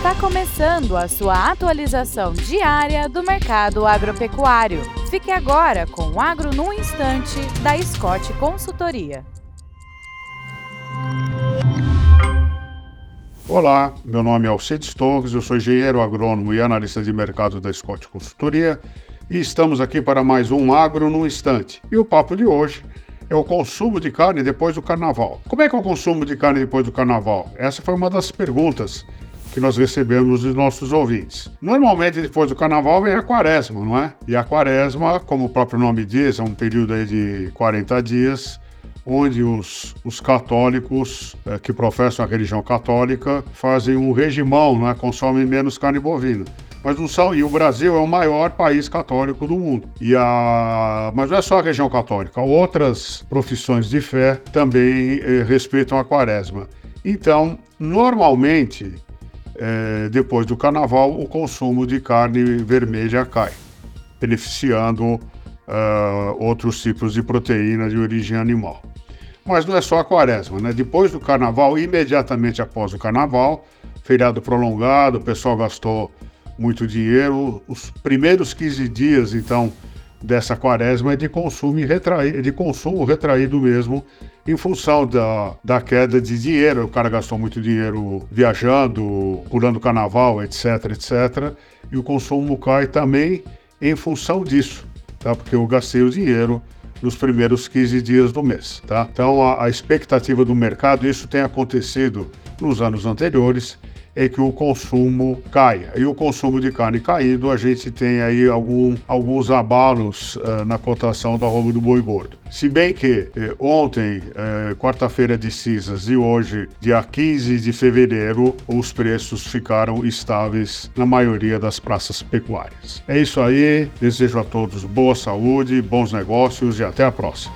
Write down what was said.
Está começando a sua atualização diária do mercado agropecuário. Fique agora com o Agro no Instante, da Scott Consultoria. Olá, meu nome é Alcides Torres, eu sou engenheiro agrônomo e analista de mercado da Scott Consultoria e estamos aqui para mais um Agro no Instante. E o papo de hoje é o consumo de carne depois do carnaval. Como é que é o consumo de carne depois do carnaval? Essa foi uma das perguntas que nós recebemos dos nossos ouvintes. Normalmente, depois do carnaval, vem a quaresma, não é? E a quaresma, como o próprio nome diz, é um período aí de 40 dias, onde os, os católicos é, que professam a religião católica fazem um regimão, né, consomem menos carne bovina. Mas não são, e o Brasil é o maior país católico do mundo. E a, mas não é só a região católica, outras profissões de fé também eh, respeitam a quaresma. Então, normalmente, eh, depois do carnaval, o consumo de carne vermelha cai, beneficiando Uh, outros tipos de proteína de origem animal. Mas não é só a quaresma, né? Depois do carnaval, imediatamente após o carnaval, feriado prolongado, o pessoal gastou muito dinheiro. Os primeiros 15 dias, então, dessa quaresma é de consumo, retraído, de consumo retraído mesmo, em função da, da queda de dinheiro. O cara gastou muito dinheiro viajando, pulando carnaval, etc, etc. E o consumo cai também em função disso, tá? Porque eu gastei o dinheiro nos primeiros 15 dias do mês. Tá? Então, a, a expectativa do mercado, isso tem acontecido nos anos anteriores, é que o consumo caia. E o consumo de carne caindo, a gente tem aí algum, alguns abalos uh, na cotação do arroba do boi gordo. Se bem que eh, ontem, eh, quarta-feira de cinzas, e hoje, dia 15 de fevereiro, os preços ficaram estáveis na maioria das praças pecuárias. É isso aí, desejo a todos boa saúde, bons negócios e até a próxima.